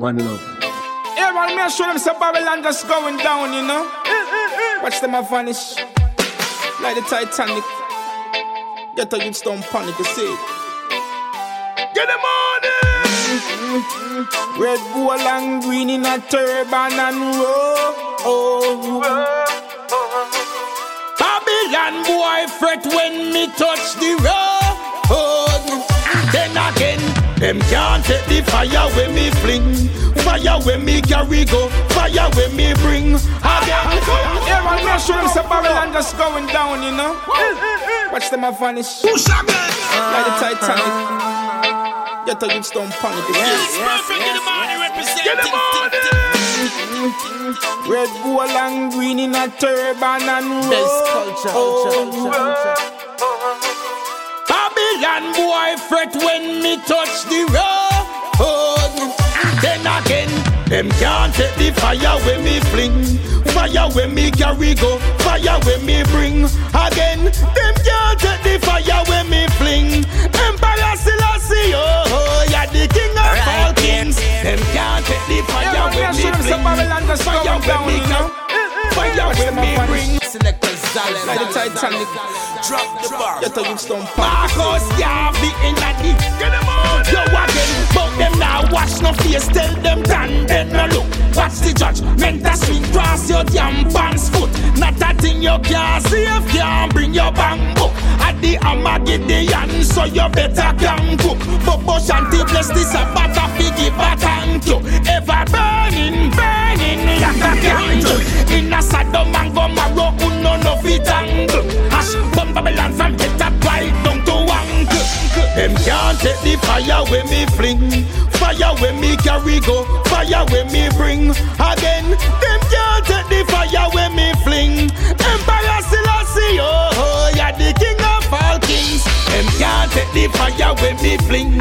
One love. Yeah, man, me show them some Babylon just going down, you know. Watch them vanish. Like the Titanic. Get a youth stone panic, you see. Get them on Red, gold, and green in a turban and. Oh. Babylon boy fret when me touch the road. Then again, them can't take the fire when me fling. Fire when me carry go, fire when me bring. Again, yeah, man, me show them some Babylon just going down, you know. Watch them a vanish. Like the Titanic. Get a youth stone panic. Yes, Perfect in the morning representing. Get them on Red, gold, and green in a turban and robe. Best culture, culture, culture, Babylon boy fret when me touch the road. Then again, them can't take the fire when me fling. Fire when me carry go, fire when me bring. Again, them can't take the fire when me fling. Emperor Selassie, oh, yeah, the king of Right, all kings. Them can't take the fire when me fling. Fire when me carry, fire when me bring. Selector Zalen. Like the Titanic. Drop the bar. Get a youth stone Marcus Garvey in a the Get them on. Yo again But them now watch no face Tell them tan Then no look. Watch the judge Meant to swing cross your damn pants foot. Not a thing you can't save Can't bring your bang book. At the Armageddon So you better can cook But Bush and bless this a butter figgy back and you. Ever burning Burning like a candle In a Sodom and Gomorrah Who angle Hash bomb Babylon from head top right down to ankle Them can't take the fire when me fling. Fire when me carry go. Fire when me bring. Again Them can't take the fire when me fling. Emperor Selassie oh, Yeah the king of all kings. Them can't take the fire when me fling.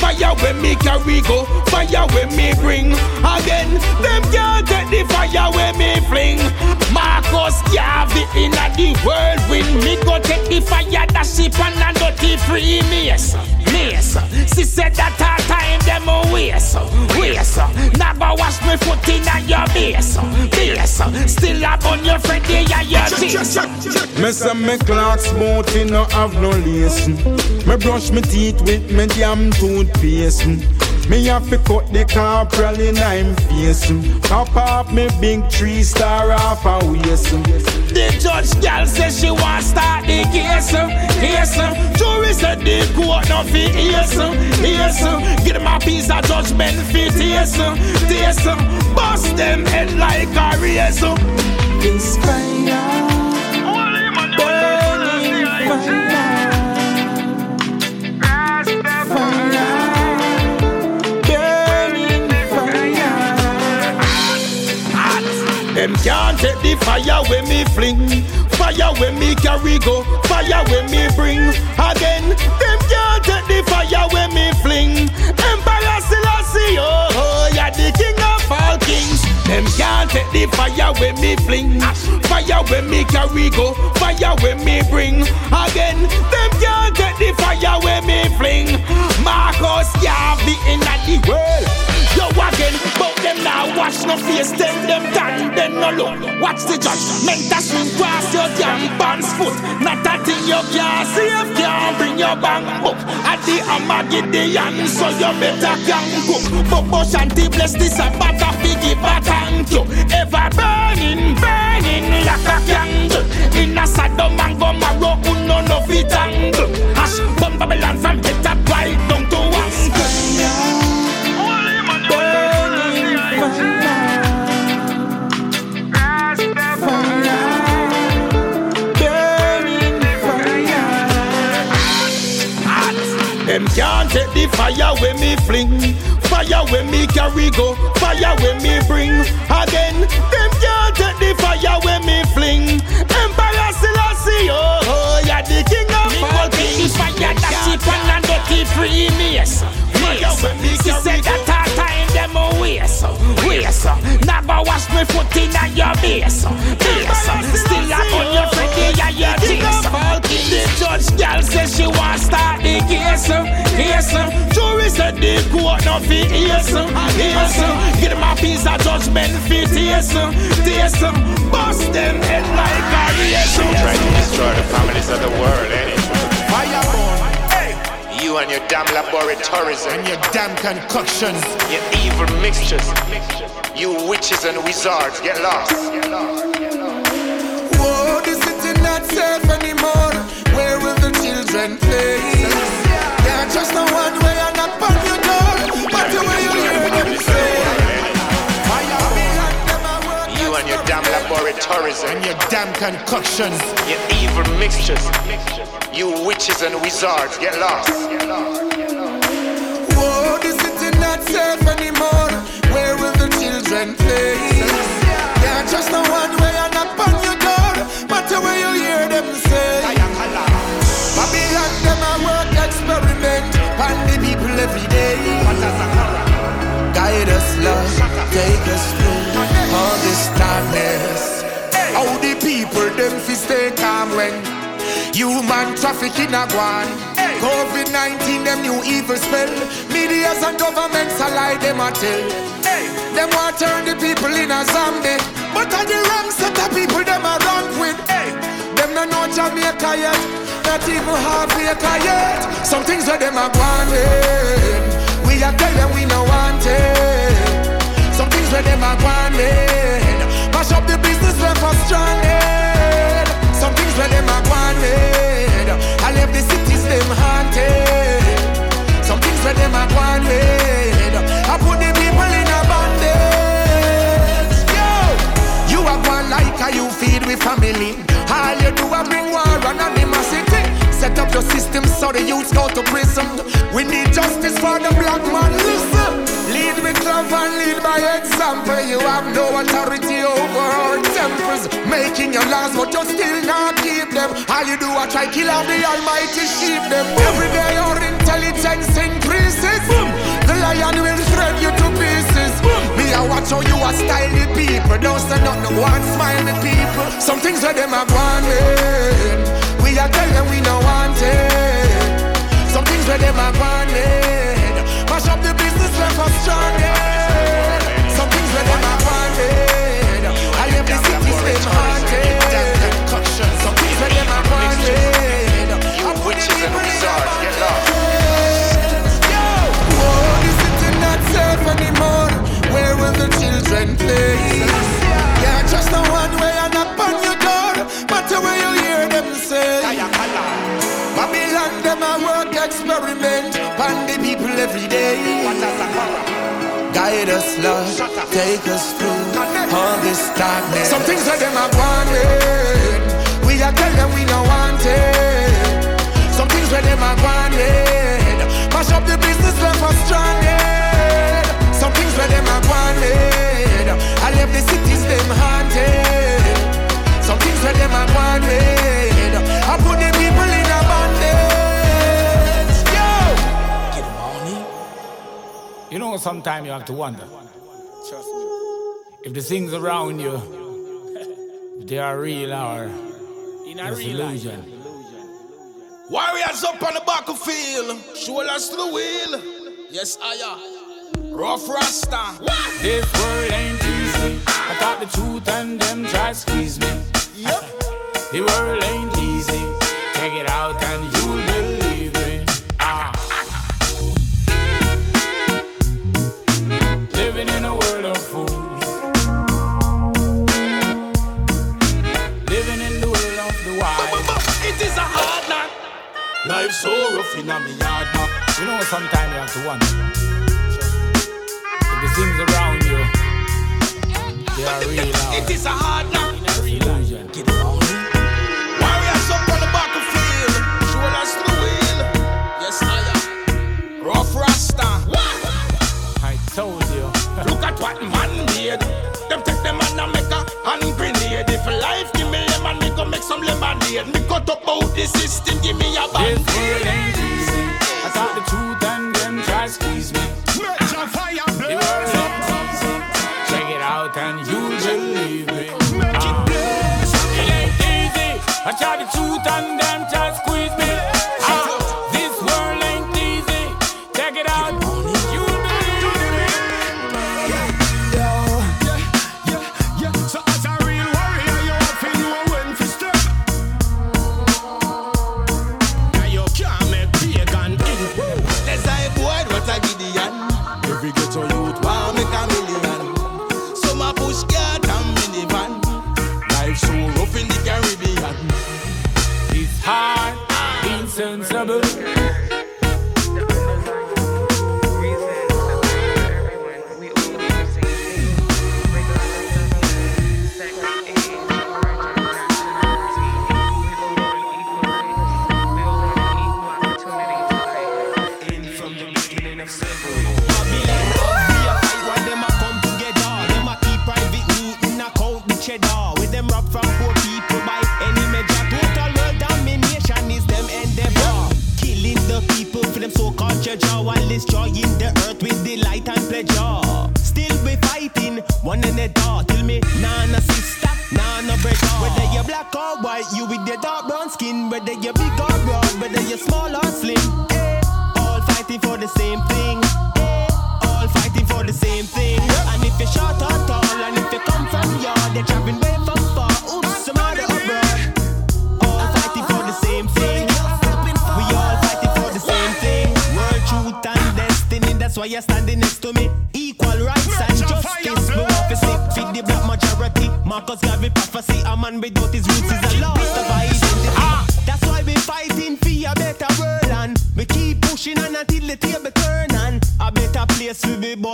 Fire when me carry go. Fire when me bring. Again Them can't take the fire when me fling Marcus Garvey in a the whirlwind Me. Go take the fire that ship and a dirty free me yes. She said that her time them a waste. Waste. Now go wash me foot in a your base. Base. Still up on your friend there your jeans Me say me clock smooth, no have no lace. Me brush me teeth with me damn toothpaste. Me have to cut the corporal in I'm face. Pop off me big three star off a waist. The judge girl says she want start the case. Case. Jury said the court no fit yes. Yes. Give them a piece of judgment fit yes. Yes. Bust them head like a razor. This can't take the fire when me fling. Fire when me carry go. Fire when me bring. Again Them can't take the fire when me fling. Emperor Selassie oh, oh Yeah the king of all kings. Them can't take the fire when me fling. Fire when me carry go. Fire when me bring. Again Them can't take the fire when me fling. Marcus Garvey in the world Again, but them now watch no face, tell them tan, then no look. Watch the judge, meant to swing cross your damn pants foot. Not a thing you can't save, can't bring your bang book. At the Armageddon, so you better can cook. But Bush and bless this a butter figgy back and you. Ever burning, burning like a candle. In a Sodom and Gomorrah, who no fit angle. Hash bomb Babylon from head top can't take the fire when me fling. Fire when me carry go. Fire when me bring. Again Them can't take the fire when me fling. Emperor Selassie oh, oh Yeah the king of me all kings Fire that ship and a dirty free me yes. She said that her time them a waste Waste Now go wash me foot in a your base Base Still up on your friend yeah your jeans The judge girl says she want start the case Case Jury said the court no fit yes Yes men fit taste, taste, bust them head like a race. Try to destroy the families of the world, eh? Fireborn. You and your damn laboratories And your damn concoctions. your evil mixtures. You witches and wizards, get lost. Whoa, the city not safe anymore. Where will the children play? Laboratories And your damn concoctions. your evil mixtures. You witches and wizards, get lost. Whoa, the city not safe anymore. Where will the children play? Yeah, just the one way and knock on your door. Matter where you hear them say. Babylon, them a work experiment. On the people every day. Guide us, Lord. Take us through all this darkness. How the people them fi stay calm when human trafficking a gone. COVID-19 them new evil spell. Medias and governments a lie them a tell. Them want turn the people in a zombie. But are the wrong set of people them a wrong with. Them no know Jamaica yet. Not even half acre yet. Some things where them a gone with. We a tell them we no want it. Some things where them a gone with. Mash up the business left us stranded. Some things where them a gone with. I left the cities them haunted. Some things where them a gone with. I put the people in a bondage. Yo, you are one like how you feed with family. All you do is bring war and animosity. Set up your system so the youths go to prison. We need justice for the black man. Listen, lead with love and lead by example. You have no authority over our tempers. Making your laws, but you still not keep them. All you do is try kill off the almighty sheep them. Every day your intelligence increases. The lion will shred you to pieces. Me, I watch how you are style people. Don't stand up, no one smile people. Some things where them are wanting. We are tell them we no want it. Some things where them are wanted. Mash up the business left us stranded. Experiment. On the people every day. Guide us, Lord. Take us through all this darkness. Some things that them are wanted. We are tell them we don't want it. Some things where them are wanted. Mash up the business left us stranded. Some things where them are wanted. I left the cities them haunted. Some things where them are wanted. I put the You know, sometimes you have to wonder if the things around you they are real or just illusion. Warriors up on the battlefield, shoulders to the wheel. Yes, I am. Rough Rasta. This world ain't easy. I thought the truth and them try squeeze me. Yep. The world ain't Life so rough in a me yard. You know, sometimes you have to wonder if the things around you they are real or It is a hard knock. illusion. Eh? Warriors up on the battlefield, shoulders to the wheel. Yes, I am. Rough Rasta. I told you. Look at what man made. Them take them and make a hand grenade. If life go make some lemonade. Me cut up out the system, give me a band. world ain't easy. I thought the truth and them try squeeze me. Fire The world ain't easy. Check it out and you'll believe me. Ah. It ain't easy. I try the truth Whether you're big or broad, whether you're small or slim. Eh, all fighting for the same thing. Eh, all fighting for the same thing. And if you're short or tall, and if you come from yard, they're traveling way from far. Oops, some other abroad. All fighting for the same thing. We all fighting for the same thing. World truth and destiny. That's why you're standing next to me. Equal rights and justice. We want to see fit the black majority. Marcus Garvey prophecy. A man without his roots is a lost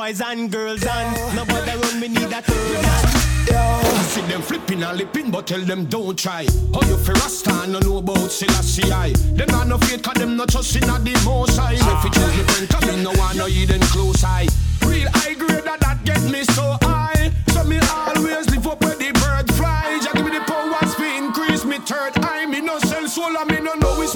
boys and girls and nobody run. We need a third hand. I see them flipping and lipping, but tell them don't try. How you fi rasta and no know about Selassie I. Them not no faith, cause them not trust in a the most high. If you choose me friend, cause me no want no hidden close eye. Real high grade that that get me so high. So me always live up where the bird fly. Just give me the powers fi increase me third eye. Me no sell soul and me no know it's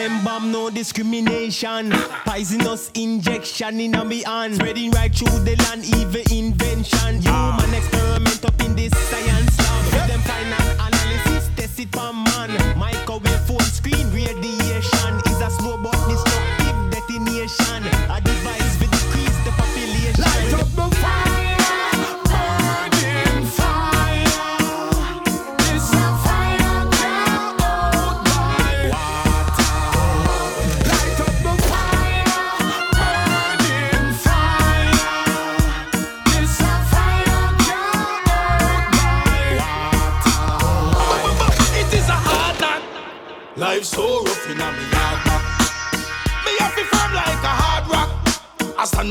them bomb, no discrimination. Poisonous injection in a me hand. Spreading right through the land, evil invention. Human ah. experiment up in this science lab. With them final analysis, test it for man. Microwave phone screen radiation is a slow but destructive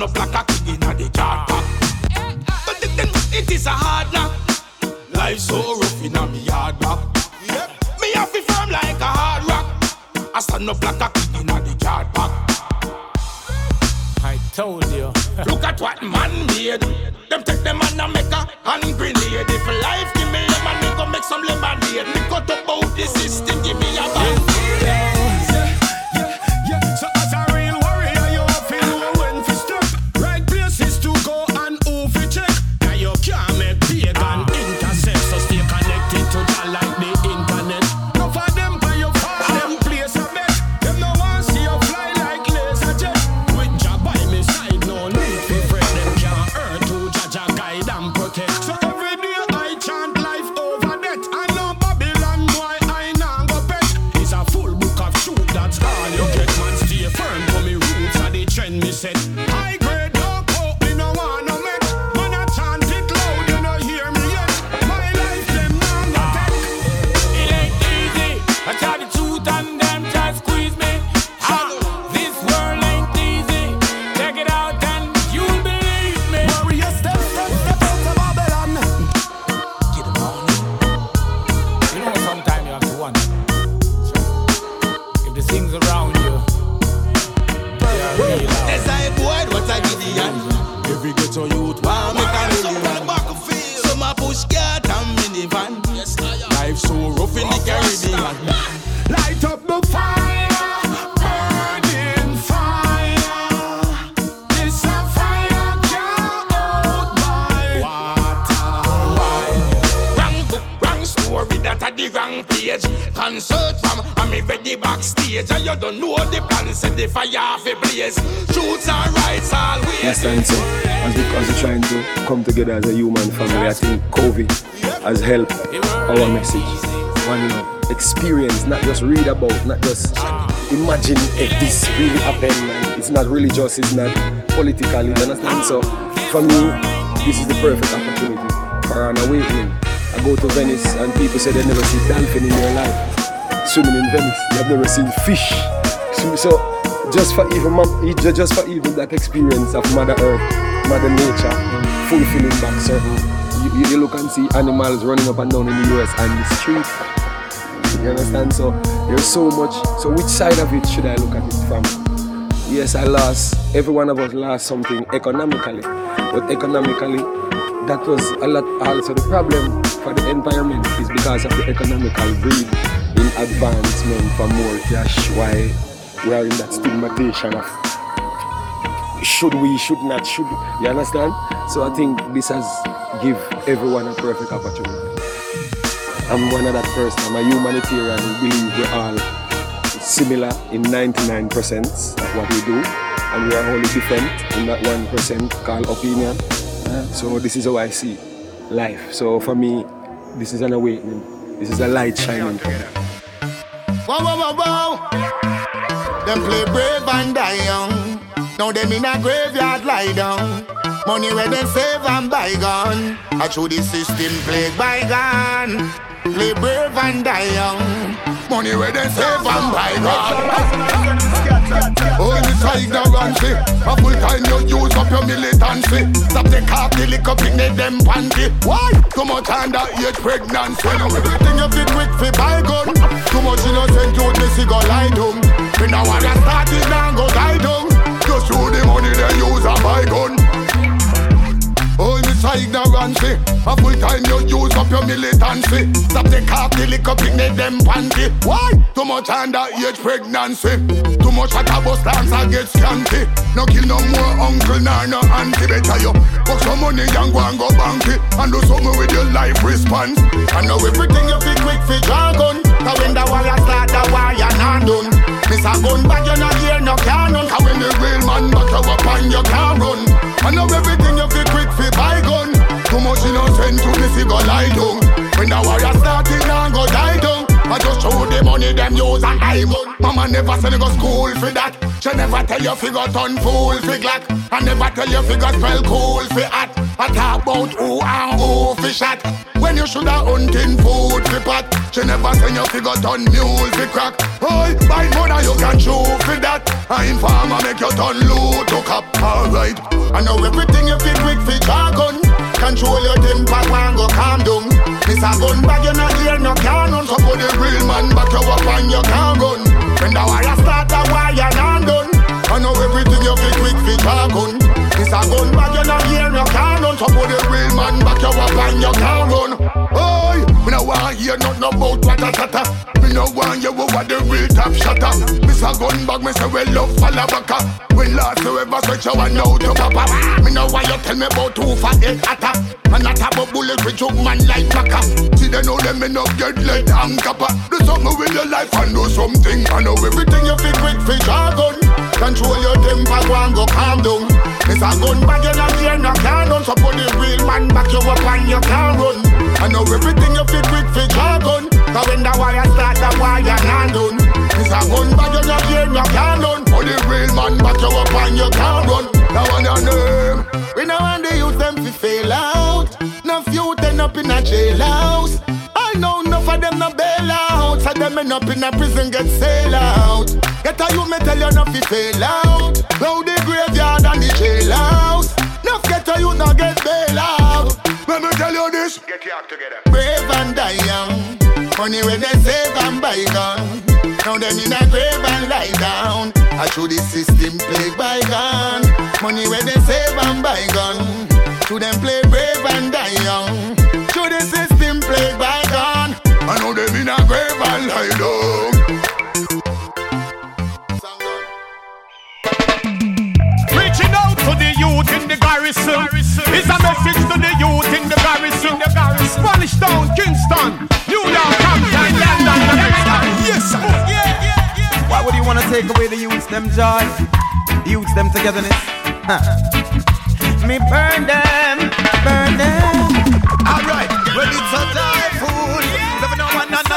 I stand set the fire off a blaze. Truths and rights always. Understand so as we as we trying to come together as a human family, I think COVID has helped our message. One love. Experience, not just read about, not just imagine if this really happened. And it's not religious, it's not political, you understand? So for me, this is the perfect opportunity for an awakening. I go to Venice and people say they never see dolphin in their life. Swimming in Venice, they have never seen fish. So, so just for even just for even that experience of Mother Earth, Mother Nature, fulfilling back certain. You, you, you look and see animals running up and down in the US and the street. You understand? So there's so much. So which side of it should I look at it from? Yes, I lost. Every one of us lost something economically, but economically, that was a lot. Also, the problem for the environment is because of the economical greed in advancement for more cash. Why we are in that stigmatization of should we, should not, should you understand? So I think this has give everyone a perfect opportunity. I'm one of that person. I'm a humanitarian who believe we're all similar in 99% of what we do, and we are only different in that 1% called opinion. So this is how I see life. So for me, this is an awakening. This is a light shining. Wow. Them play brave and die young. Now them in a graveyard lie down. Money where they save and bygone. I through the system play bygone. Play brave and die young. Money where they save and buy God. Oh, it's a ignorancy. A full time you use up your militancy. Stop the car, the liquor, picnic them panty. Why? Too much underage pregnancy. Everything you fit quick for buy gun. Too much innocent youth, me see go lie down. We now wanna start it now go die down. Just show the money they use a buy gun. Oh, a ignorancy. A full time you use up your militancy. Stop the car, the liquor, picnic them panty. Why? Too much underage pregnancy. Too much at a bus dance I get scanty. No kill no more uncle nor no auntie. Better you put some money and go and go banky. And do something with your life response. I know everything you feel quick for jargon. Cause when the war start, the you not done. Miss a gun bag, you not hear no cannon. Cause when the real man back you up and you can't run. I know everything you feel quick for buy gun. Too much innocent to me fi go lie down. When the warrior started now go die. I just show the money them use and I want. Mama never send you go school for that. She never tell you figure turn fool fi glack. I never tell you figure spell cool fi hat. I talk about who and who fi shot. When you shoulda hunting food fi pot. She never send you figure turn mule fi crack. Oi, by mother you can show fi that. I informer make you turn loot to cop. Alright, I know everything you fi quick fi jargon. Control your temper and go calm down. Miss a gun bag you not hear no cannon. Real back you up and you So the real man back you up and you can't run. Oi, me no want hear nothing about what a tata. Me no want you over the real top shotter. Miss a gun bag, me say well love follow back. When last you ever switch you and now to papa. Me no want you tell me about who for it atta. And not about bullet with your man like Maka. See they know them me no get let and kappa. Do something with your life and do something. I know everything you fit quick for jargon. Control your temper, go and go calm down. Miss a gun bag, you not hear no cannon. So put the real man back you up and you can't run. I know everything you fit quick for jargon. Cause when the wire start, the wire not done. Miss a gun bag, you not hear no cannon. Put the real man back you up and you can't run. That one your name. We know want the youth them fi fail out. No few end up in a jailhouse. Know enough of them no bail out. So them end up in a prison get sail out. Get a you me tell you no fi fail out. Now the graveyard and the jailhouse. No get a you no get bail out. Let me tell you this. Get your act together. Brave and die young. Money when they save and buy gun. Now them in a grave and lie down. I show the system play by gun. Money when they save and buy gun. To them play brave and die young. To the system play by gun. I know them in a grave and lie down. Reaching out to the youth in the garrison. It's a message to the youth in the garrison. Spanish Town, Kingston, New York, Compton, London, the next time. Yes, sir. Oh, Why would you want to take away the youths them joy? The youths them togetherness? Huh. Me burn them, burn them. Alright, well it's a typhoon.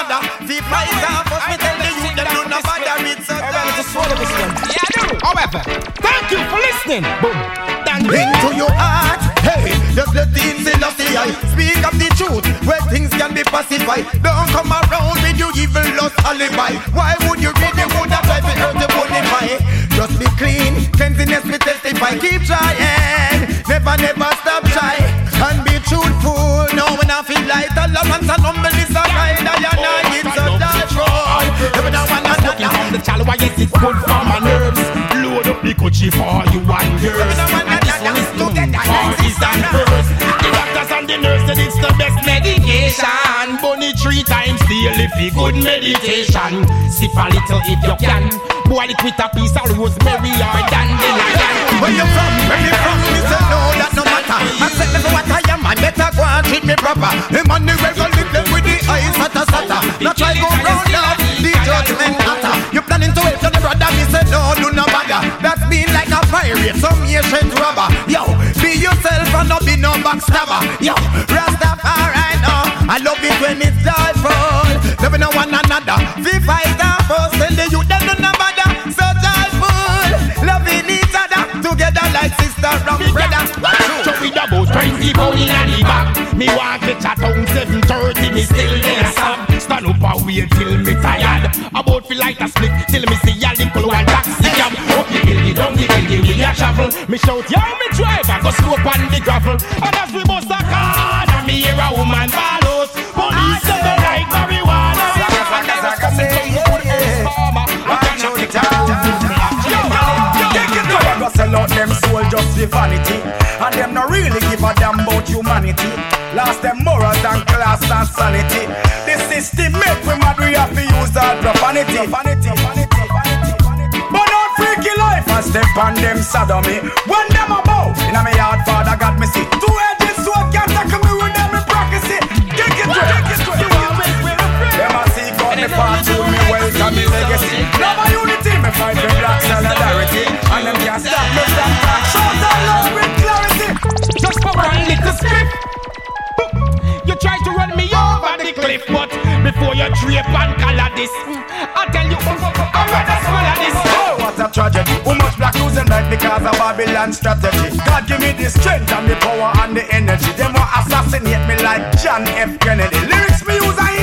One another. The price us, me tell the youth them no no bother. It's a typhoon. Yeah, I do. However, thank you for listening. Boom. Thank you. Into your heart, hey, just let the infidelity I speak of the truth where things can be pacified. Don't come around with your evil lost alibi. Why would you read the wood that try to hurt the bonify? Just be clean, cleanliness we testify. Keep trying, never, never stop try and be truthful. No, I feel like the love and humble is a ride, I and I oh, it's a die road. Every now and then. from the I yes, it's good for my nerves. Load up the Gucci for you and yours. And this one is good for and hers. The doctors and the nurse said it's the best medication. Bunny three times daily for good meditation. Sip a little if you can. Boil it with a piece of rosemary or dandelion. Where you from? Where you from? Me say no, that no matter. I said never what I am, I better go and treat me proper. The money will go live them with the eyes sata sata. Not try go round up, the judgment matter. You planning to help your brother? Me say no, do no bother. That's been like a pirate, some ancient robber. Yo, be yourself and not be no backstabber. Yo, Rastafari, no. I love it when it's joyful. Loving one another. We fight and fuss, tell the youth them no bother. Sister and brother. So with about 20 pound in the back. Me want to chat on 7.30 Me still there stop Stand up and wait till me tired. About feel like a split Till me see a little white taxi cab Up the hill, the down the hill The way a travel Me shout, yo me driver Go slope on the gravel. And as we bust a car just vanity. And them not really give a damn about humanity. Lost them morals and class and sanity. This is the system make we mad, we have to use all profanity. Vanity, vanity, vanity, vanity. But not freaky life and step on them sodomy. When them about, in a me yard, father got me see. Two edges sword can't tackle me with them in practice it. Kick it, kick it, kick it. Them a seek out me fortune, me wealth and me legacy. Love and me fight for black solidarity. And them can't stop me from talk. Shout out loud with clarity. Just for one little script. You try to run me over the cliff, but before you drape and color this, I tell you, I'm rather swallow this. Oh, what a tragedy. Who much black losing life because of Babylon strategy. God give me the strength and the power and the energy. Them want assassinate me like John F. Kennedy. Lyrics me use I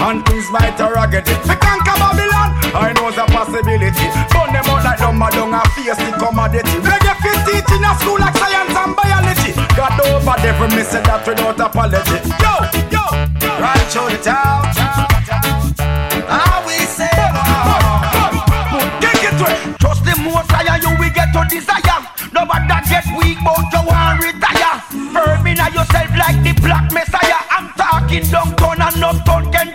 and things might a raggedy. Me conquer Babylon. I know the possibility. Burn them out like dumb dung and face the commodity. Reggae fit teaching a school like science and biology. God over for me say that without apology. Yo, yo, right through the town. I we say, oh. it to it. Trust the most you will get to desire. Nobody get weak, but retire. Firm in yourself like the black messiah. I'm talking downtown and uptown can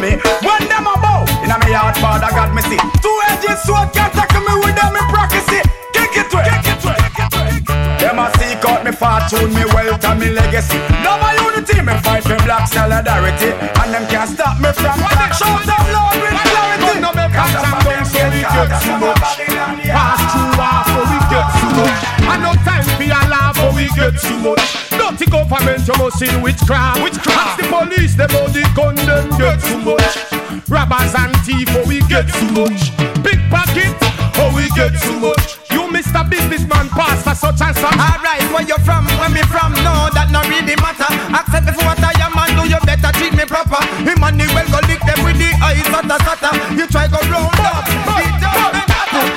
them sodomy. When them about in a me yard, father got me see. Two edges sword can't tackle me with them in practice. it. Kick it to it. Kick it to it. Them a seek out me fortune, me wealth and me legacy. Love and unity, me fight for black solidarity. And them can't stop me from talk. Shout out loud with clarity. No make a jam down so we get too much. Pass through war so we get too much. And no time for your love but we get too much. Dirty government you must see witchcraft. Witchcraft. Ask the police them how the gun them get too much. Robbers and thief oh we get too much. Pickpocket oh we get too much. You Mr. Businessman pastor such and such. Alright, where you from, where me from, no, that no really matter. Accept me for what I am and do you better treat me proper. Emmanuel go lick them with the eyes of the sata. You try go round up,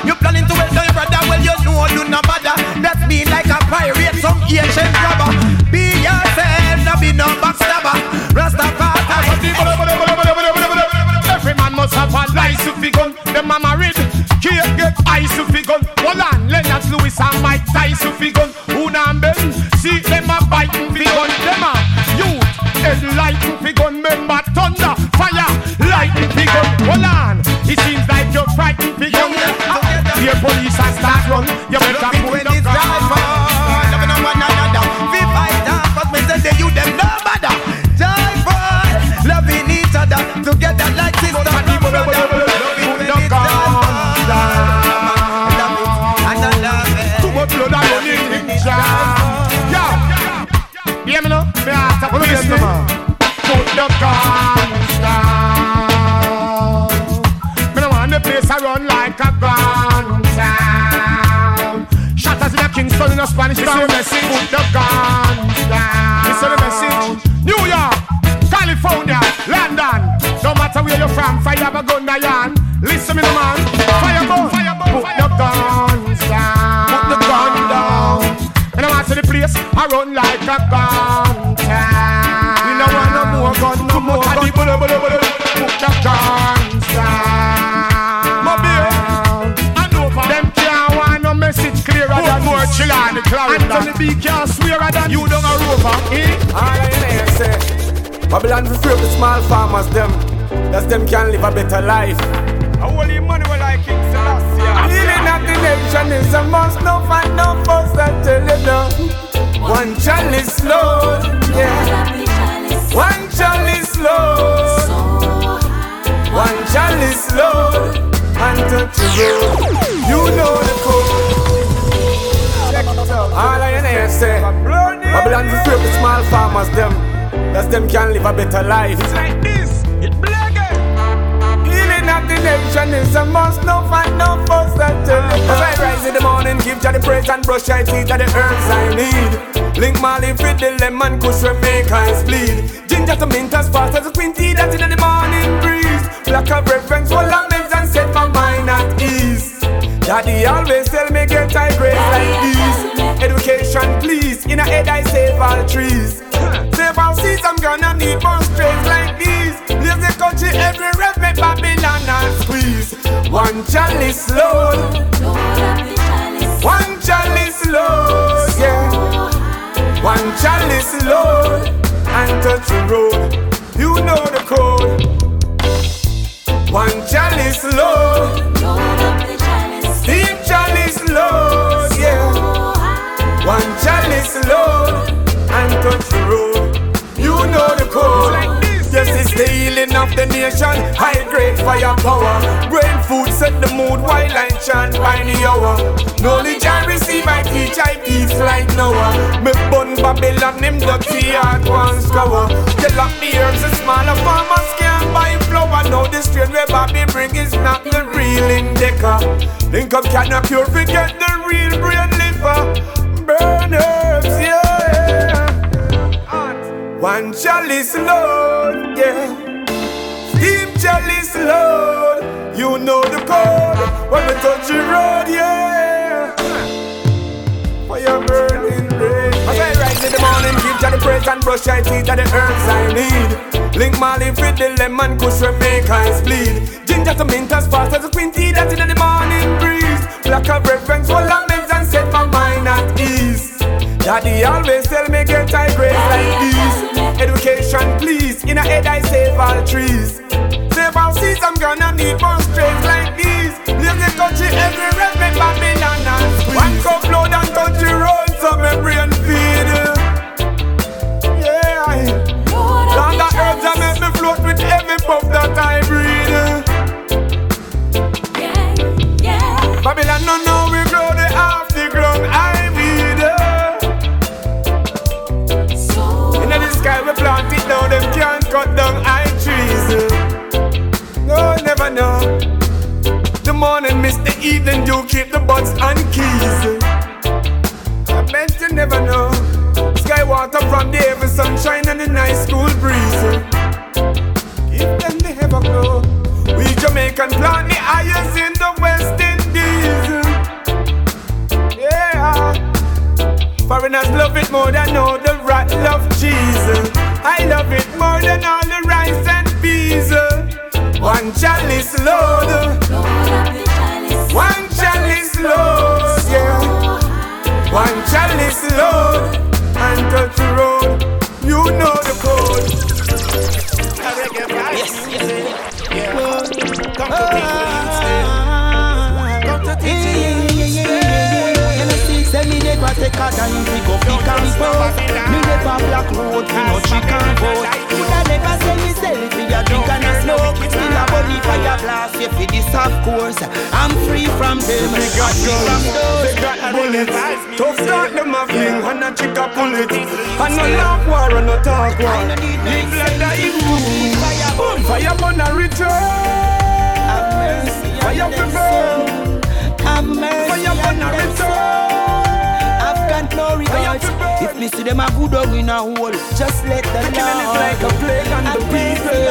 you planning to well your brother, well you know you no bother. That's me like a pirate, some ancient robber. Rastafari. Every man must have a license to gun. The mama read, can't get ice to gun. Hold on, Lennox Lewis and Mike Tyson fi gun. Who nam ben? See them a biting fi gun. Them a youth head lighting fi gun. Remember thunder, fire, lightning fi gun. Hold on, it seems like you're frightened fi gun. Your police and start run. You a. Put the down. Me no want the place a run like a gun town. Shatters in a Kingston in a Spanish town. Put the guns down. Listen message. New York, California, London. No matter where you're from, fire a gun yan. Listen me, no man. Fire. Put the guns down. Put the gun down. And I want to the place, I run like a gun gun, no more gun. Put the guns down. My beer. And over. Them can't want no message clearer than more chill on the cloud. Anthony B can't swear than you don't a rover. Eh? All I hear say, Babylon for free of the small farmers them. That's them can live a better life. I want the money when I King Selassie. Healing of the nation is a must, no fight, no fuss, I tell you now. One chalice load, yeah. One chalice load. One chalice load. And touch the road. You know the code. All I hear say, Babylon of the small farmers them. That's them can live a better life. Nation is a must, no fight, no fuss, I tell you. As I rise in the morning, give Jah the praise and brush my teeth at the herbs I need. Link Molly fit the lemon, kush we make eyes bleed. Ginger to mint as fast as a twenty, that's in the morning breeze. Black of reference, full of meds and set my mind at ease. Daddy always tell me get high grades like these. Education, please. In a head I save all trees. Save all seeds, I'm gonna need more strains like these. Country every rev, make Babylon and squeeze. One chalice load. One chalice load, yeah. One chalice load and touch the road. You know the code. One chalice load. Deep chalice load, yeah. One chalice load and touch the road. You know the code. The healing of the nation. High grade firepower. Brain food set the mood while I chant by the hour. Knowledge I receive, I teach, I teach like Noah. Me bun Babylon, him dirty heart one scour. They lock the herbs and smaller farmers can't buy flour. Now the strain where Bobby bring is not the real indica. Link up can not pure, forget the real brain liver. Burn herbs, yeah. One chalice load, yeah. Steam chalice load. You know the code when we touch the road, yeah. Fire burning rain. I rise in the morning, give Jah the praise and brush my teeth at the herbs I need. Link my Molly with the lemon, kush we make eyes bleed. Ginger to mint as fast as a twenty, that's in the morning breeze. Black of reference, full of meds and set my mind. Daddy always tell me get high grades like these. Education, please. In a head I save all trees. Save all seeds, I'm gonna need more strains like these. Leave the country every red, make Babylon and squeeze. One cup load and country road, so my brain feed. Yeah. Down the herbs I make me float with every puff that I breathe. The morning mist, the evening dew, keep the buds and keys. I meant you never know. Sky water from the heavens, sunshine and the nice cool breeze. If them they ever glow. We Jamaican plant the irons in the West Indies. Yeah. Foreigners love it more than all the rat love cheese. I love it more than all the rice and peas. One chalice load. One load. Yeah. One chalice load. And touch the road. You know the code. Yes, yes. Yeah. Come to never take a go pick and pose. Me never black road for no chick and vote. Coulda never say me sell it for your drink and a smoke. Still a bunny fire blast you for this of course. I'm free from them. They got guns, they got bullets. Tough start them a fling and a chick a pull it. And no laugh war and no talk war. Blood that it move. Boom, fire burn a return. Fire for burn. Have mercy Fire burn a return. No regards. If me see them a good dog in a hole, just let the The killing is like a plague on the people.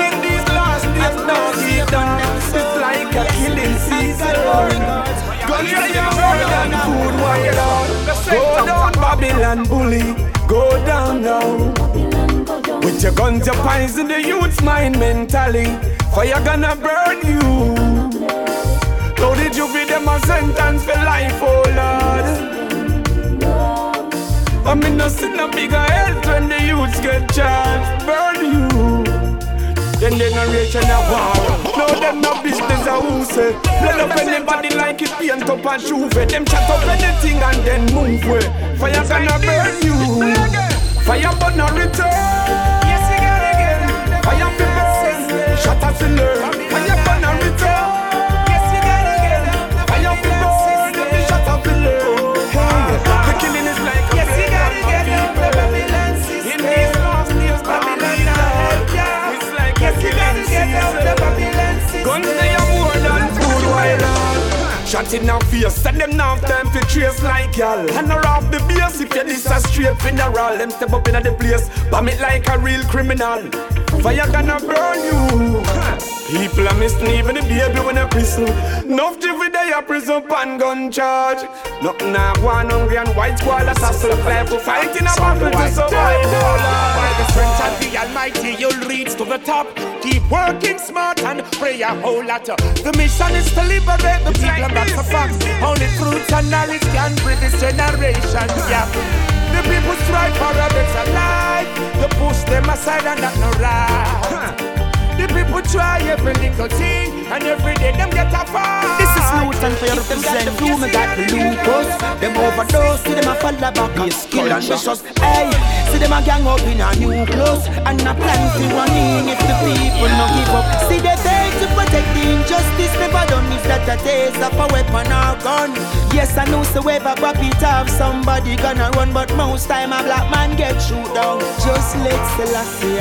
In these last days, now down. It's like a killing season. Say you murder and food wired out. Go down, Babylon bully. Go down now. With your guns, your poison the youth's mind mentally. Fire gonna burn you. How did you be them a sentence for life, oh Lord? I mean, no sin a bigger health when the youths get charged. Burn you. Then generation a war. No, them no business a who say. Blood up anybody like it paint up and shoe. Them chat up anything and then move way. Fire gonna burn you. Fire but not return. Fire fi burn. Shut up in learn. Fire but not return. Guns they are more than food while on. Shot in our face, send them now time to trace like y'all. And off the base if you this a straight funeral. Them step up in the place, bomb it like a real criminal. Fire gonna burn you. People are missing even the baby when they prison. Enough day a prison pan gun charge. Nothing I one hungry and white squall assassin. Five to fight in a battle to survive. By the strength of the Almighty, you'll reach to the top. Keep working smart and pray a whole lot. The mission is to liberate the people, and that's a fact. Only truth and knowledge can bring this generation. Yeah. The people strive for a better life. They push them aside and that's not right. The people try every little thing, and every day them get a fight. This is Luton for you to represent you, me got the lupus Them overdose, see them a fall back. On skill and vicious Hey, see them a gang up in a new clothes And a plan to run in if the people no give up. See they there to protect the injustice. Never done is that a taste of a weapon or gun Yes, I know so ever pop it off Somebody gonna run, but most time a black man get shoot down Just let Selassie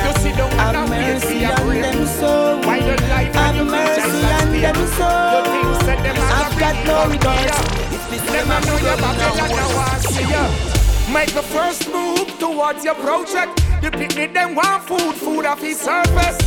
have mercy on them soul Have mercy on them soul I've got no regards. If this Them a know you back I see. Make the first move towards your project. The picnic them want food, food off his surface.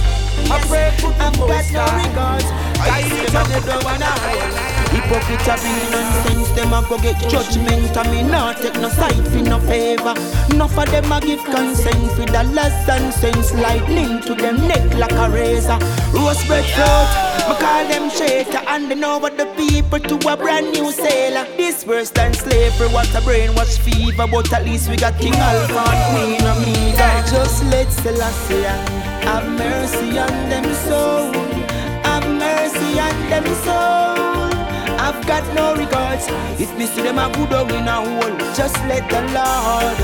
I pray for the I've got most regards. Guide I it up a to never the one hide. Hypocrites a bring nonsense, them a go get judgment And me not take no side for no favor. Enough of them a give consent for dollars and cents. Lightning to them neck like a razor. Roast bread float, me call them traitor. And they know what the people to a brand new sailor. This worse than slavery, what a brainwash fever. But at least we got King Alpha and Queen Omega. Just let Selassie have mercy on them soul. Have mercy on them soul I've got no regards. If me see them a good dog in a hole, just let the Lord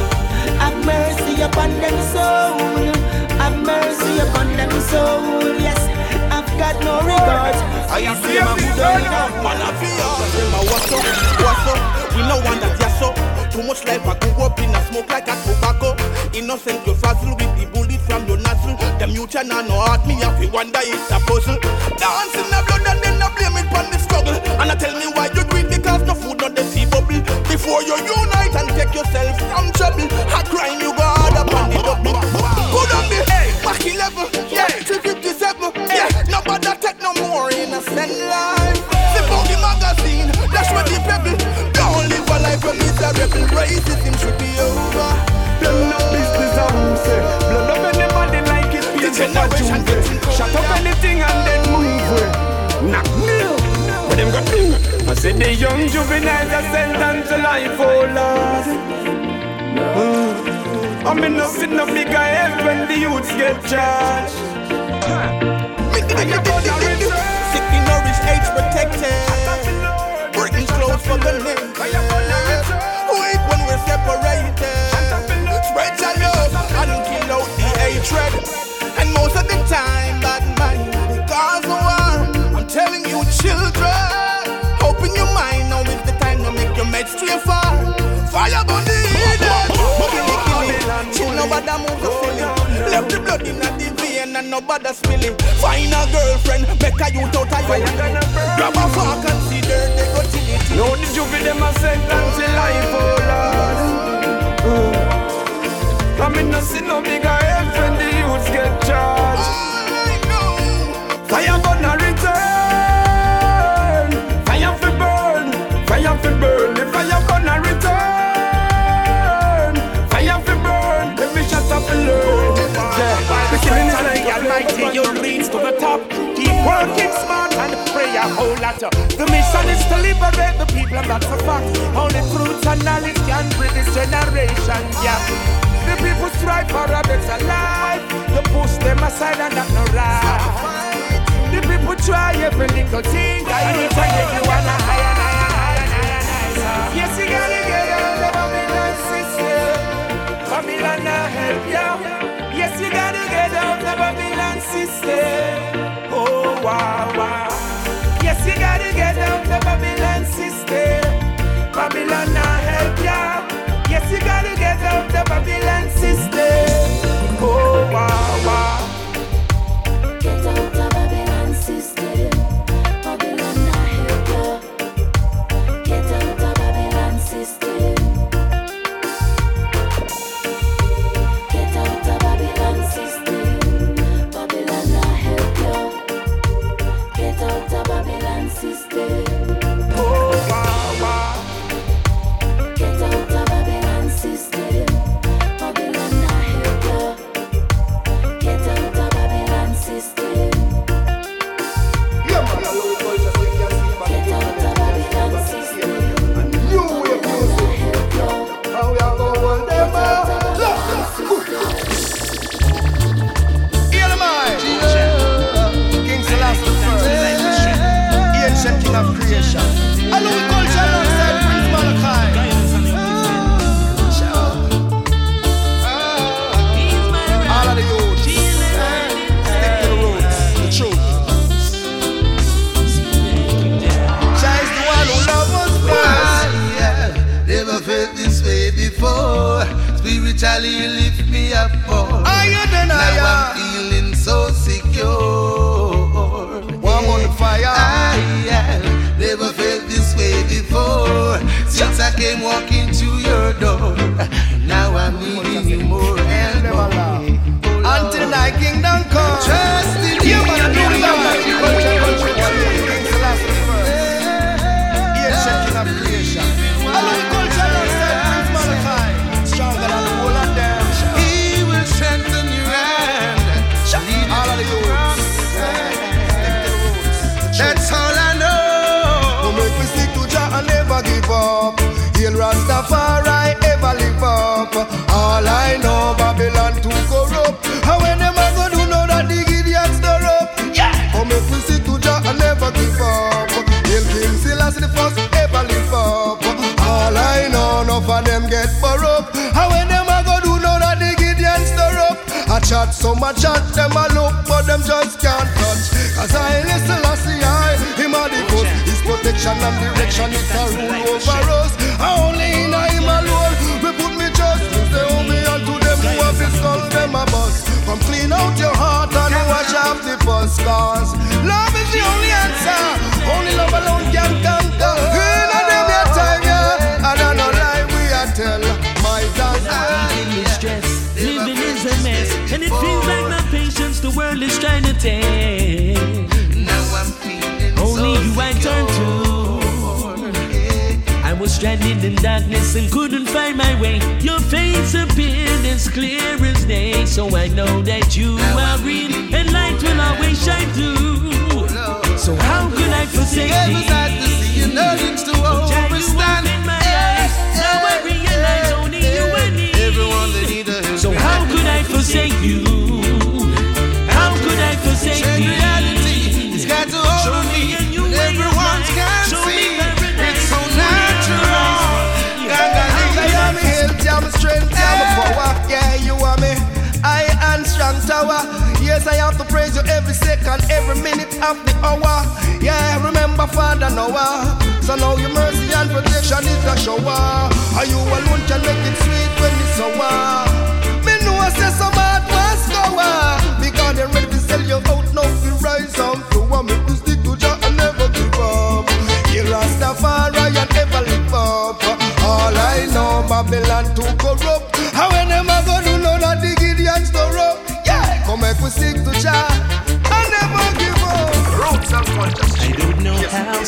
have mercy upon them soul. Have mercy upon them soul. Yes, I've got no regards. I see them a good dog in a hole. Man, I feel them a what's up, what's up. We no want that yes up. Too much life I go up in a smoke like a tobacco. Innocent you frazzle with the bullet from your nostril. Them you can no heart me if you wonder it's a puzzle. Dance in the blood and then Blame it on the struggle. And I tell me why you drink it because no food not the sea bubble. Before you unite and take yourself from trouble, I grind you go hard up the double. Put on me, hey, back 11, yeah, till 57, yeah. Nobody take no more innocent life. Zip out the magazine, that's where the pebble. Don't live a life of miserable. Racism should be over. Them not business, I. Blood up anybody like it, being generation. Shut up anything and said the young juveniles are sentenced to life, oh Lord. Uh, I'm in nothing no bigger head when the youths get charged. Sick nourished, age protected. Britain's close for the name. Wait when we're separated. Spread your love and kill out the hatred. Fire burn the heathen. Chill, nobody move the silly. Left the blood in the vein and nobody spilling. Find a girlfriend, make a youth out of you. Grab a fork and see dirt, they go till it. No, the juvie them a sentence to life, oh Lord. Uh, I mean, no see no bigger head when the youths get charged. Fire gonna return. Fire fi burn. Fire fi burn. Learn. Yeah. The killing is like Almighty, you'll reach to the top. Keep working smart and pray a whole lot. The mission is to liberate the people, and that's a fact. Only truth and knowledge can bring this generation gap. The people strive for a better life. You push them aside, and that's no right. The people try every little thing. I need to get you on a higher, higher, higher, higher, higher. Yes, you gotta get out of the Babylon system. Babylon help and direction is a rule over us. Only in him alone, we put me just Say oh me and to them who have skull, them a bust. Come clean out your heart and wash off the fuss. Cause love is the only answer. Only love alone can conquer. In a them your time, yeah. I don't know lie, we a tell. My dance. Living is a mess, and it feels like my patience the world is trying to take. Stranded in darkness and couldn't find my way. Your face appeared as clear as day. So I know that you now are real and light will always shine through. Oh, so how could I forsake thee? Ever sad to see you nothing's to overstand. Now I realize only you and me. So how could I forsake you? Every second, every minute of the hour. Yeah, remember Father Noah. So now your mercy and protection is a shower. Are you alone can make it sweet when it's sour? Me know I say some hard was goer. Because they're ready to sell you out now. You rise up. You want me to stick to Jah and never give up. You Rastafari and never live up. All I know, Babylon too corrupt. How them a go do none of the Gideon store up? Yeah, come make we stick to Jah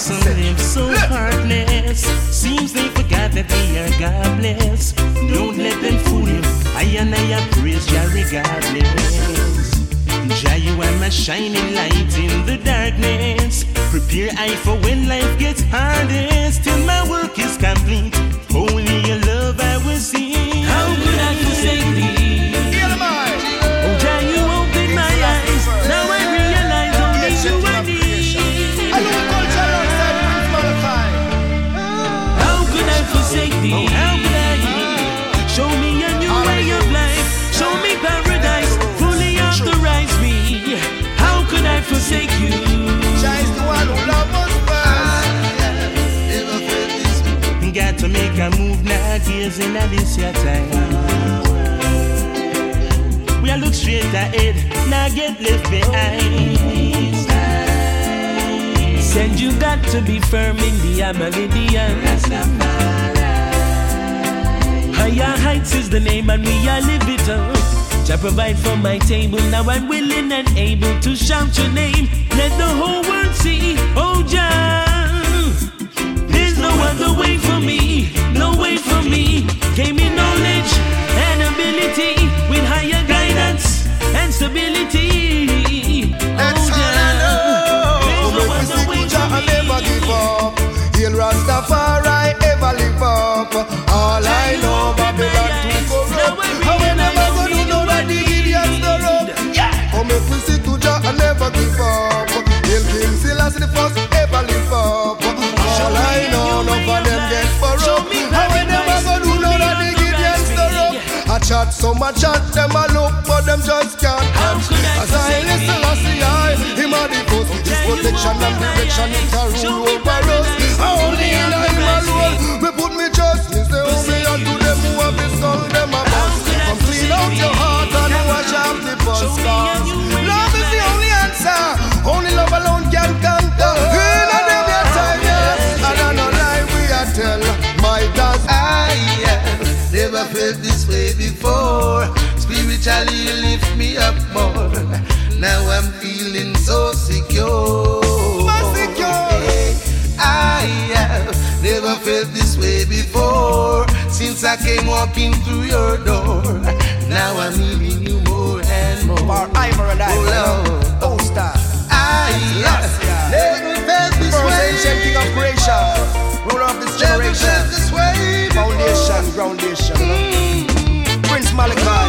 some live so heartless. Seems they forgot that they are godless. Don't let them fool you. I and I praise Jah regardless. Jah, you are my shining light in the darkness. Prepare I for when life gets hardest. Till my work is complete. Only your love I will see. How could I forsake to make a move now, gazing at this your time. We are look straight ahead, now get left behind. Said you got to be firm in the Amalidian. Higher heights is the name, and we are live it up. Jah provide for my table, now I'm willing and able to shout your name. Let the whole world see, oh Jah. There's no other way for me, no way for me. Gave me knowledge and ability with higher guidance and stability. That's oh, all I know. Make we stick to Jah and never give up. Hail Rastafari, ever live up. All I know, Babylon too corrupt. How we never go do no the Gideon store up. Oh, make we stick to Jah and never give up. Hail King Selassie the first, so much chat, them a look, but them just can't catch. As I listen, I see I, him a the ghost. His protection and direction, it a rule over us. Only in him alone, we put me trust. Me say, oh, me and to them who have this soul, them a bust. Come clean out your heart and wash off the past. Love never felt this way before. Spiritually, you lift me up more. Now I'm feeling so secure. I have never felt this way before. Since I came walking through your door, now I'm needing you more and more. For Ivor and I, oh Lord, oh star. I have never ancient king of creation, ruler of this generation, foundation, groundation. Prince Malachi,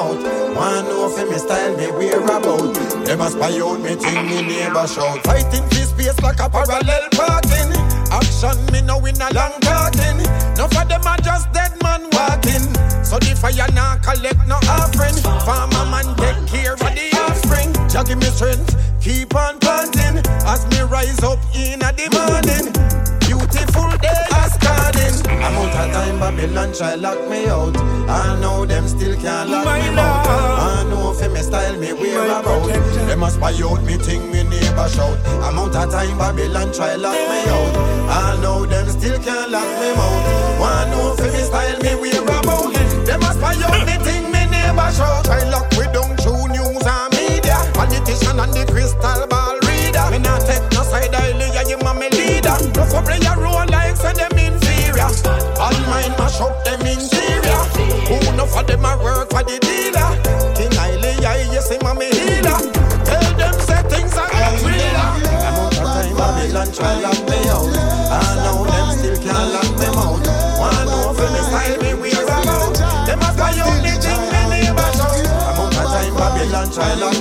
out. Wanna know fi me style, me wear about. Them a spy out me thing, me neighbor shout. Fighting for space like a parallel parking. Action me no win a long talking. No for them a just dead man walking. So the fire not collect no offering. Farmer man take care of the offspring. Jah give me strength, keep on planting. As me rise up in the morning garden. I'm out of time, Babylon try lock me out. I know them still can't lock My me out. I know for me style, me wear about. Protector. Them must buy out me thing, me neighbor shout. I'm out of time, Babylon try lock me out. I know them still can't lock me out. I know for me style, me wear about. Them must buy out me thing, me neighbor shout. I lock we down through news and media, politician and the crystal ball reader. Me not take no side, I lay you, mommy leader. Look up, play a role like said all mine mash up them interior. Who know for them a work for the dealer? King Hailey, I you see mommy healer. Tell them say things are not real. I'm out of time, Babylon try lock me out. I now them still can't lock me out. One know for me style me wear about. Them a fly out the thing me neighbor shout. I'm out of time, Babylon try lock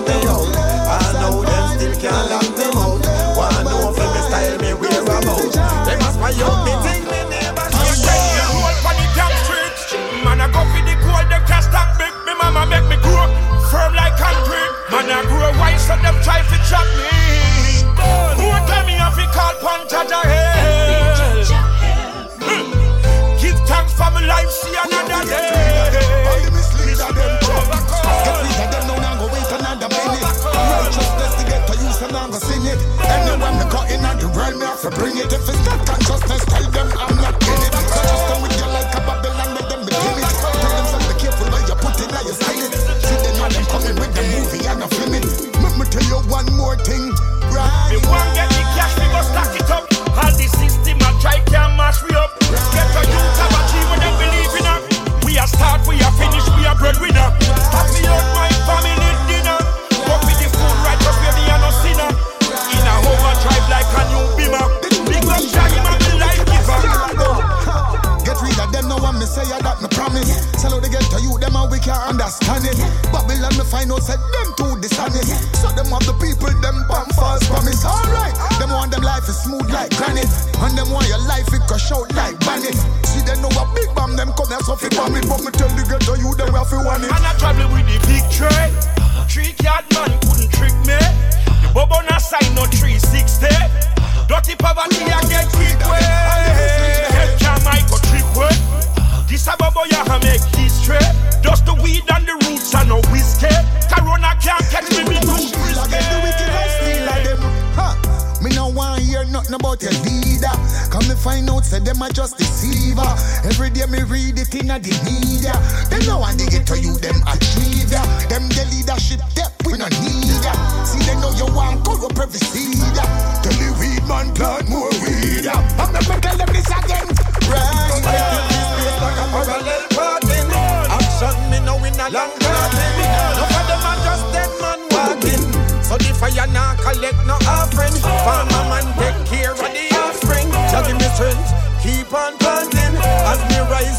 them try to trap me. Who tell me if he call upon Jah Jah hmm. Give thanks for my life, see another day.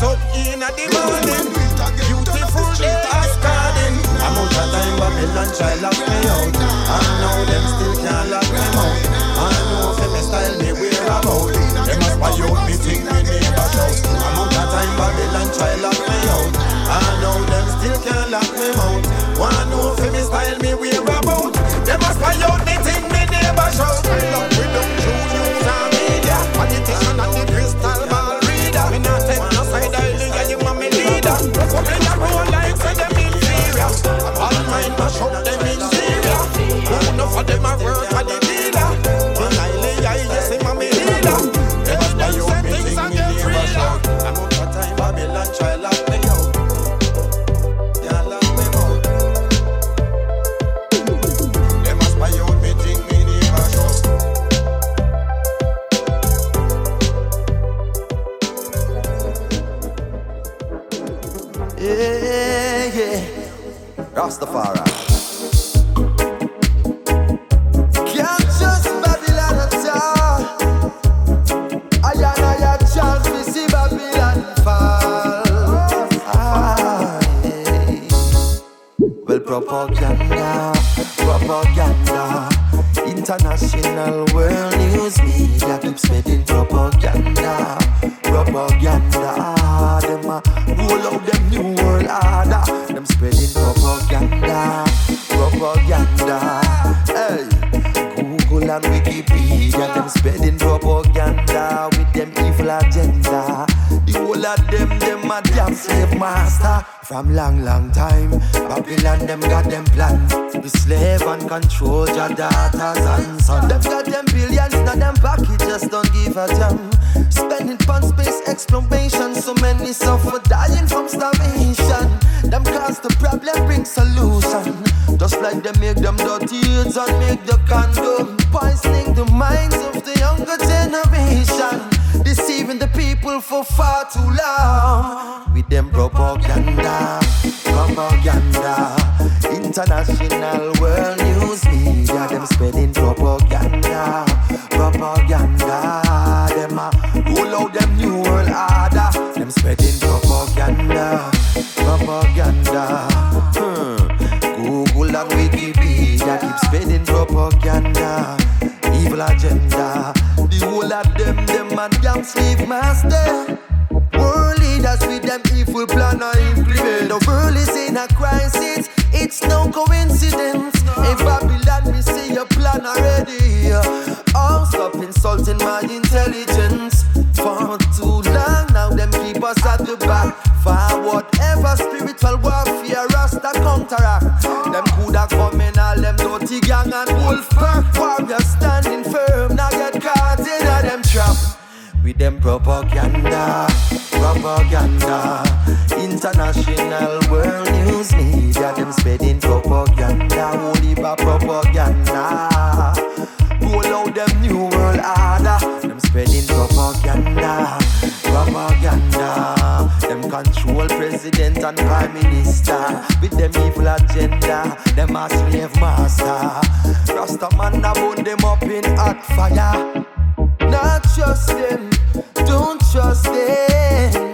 Up in the morning. Beautiful day is starting. I'm out of time, Babylon try lock me out. I know them still can't lock me out. I know for me style me wear about. Them must buy out me think me neighbor shout. I'm out of time, Babylon try lock me out. I know them still can't lock me out. Wanna know for me style me wear about. Them must buy out up them Whole them, them a damn slave master. From long, long time, Babylon them got them plan to slave and control your daughters and sons. Them got them billions, now them pocket just don't give a damn. Spending on space exploration, so many suffer dying from starvation. Them cause the problem, bring solution. Just like them make them dirty heads and make the condom, poisoning the minds of the younger generation, deceiving the people for far too long. With them propaganda, propaganda, international world news media, them spreading propaganda, propaganda. Them a roll out them new world order, them spreading propaganda, propaganda. Hmm. Google and Wikipedia keep spreading propaganda, evil agenda. The whole of them, them and damn slave master. World leaders with them evil plan I implement. The world is in a crisis, it's no coincidence. In Babylon, we see a plan already. Oh, stop insulting my intelligence. For too long now, them keep us at the back. For whatever spiritual warfare, Rasta counteract. Them coulda come in all them dirty gang and wolf pack. With them propaganda, propaganda. International world news media, them spreading propaganda, holy ba propaganda. Roll out them new world order, them spreading propaganda, propaganda. Them control president and prime minister with them evil agenda. Them a slave master. Rasta man a burn them up in hot fire. Not trust them, don't trust them,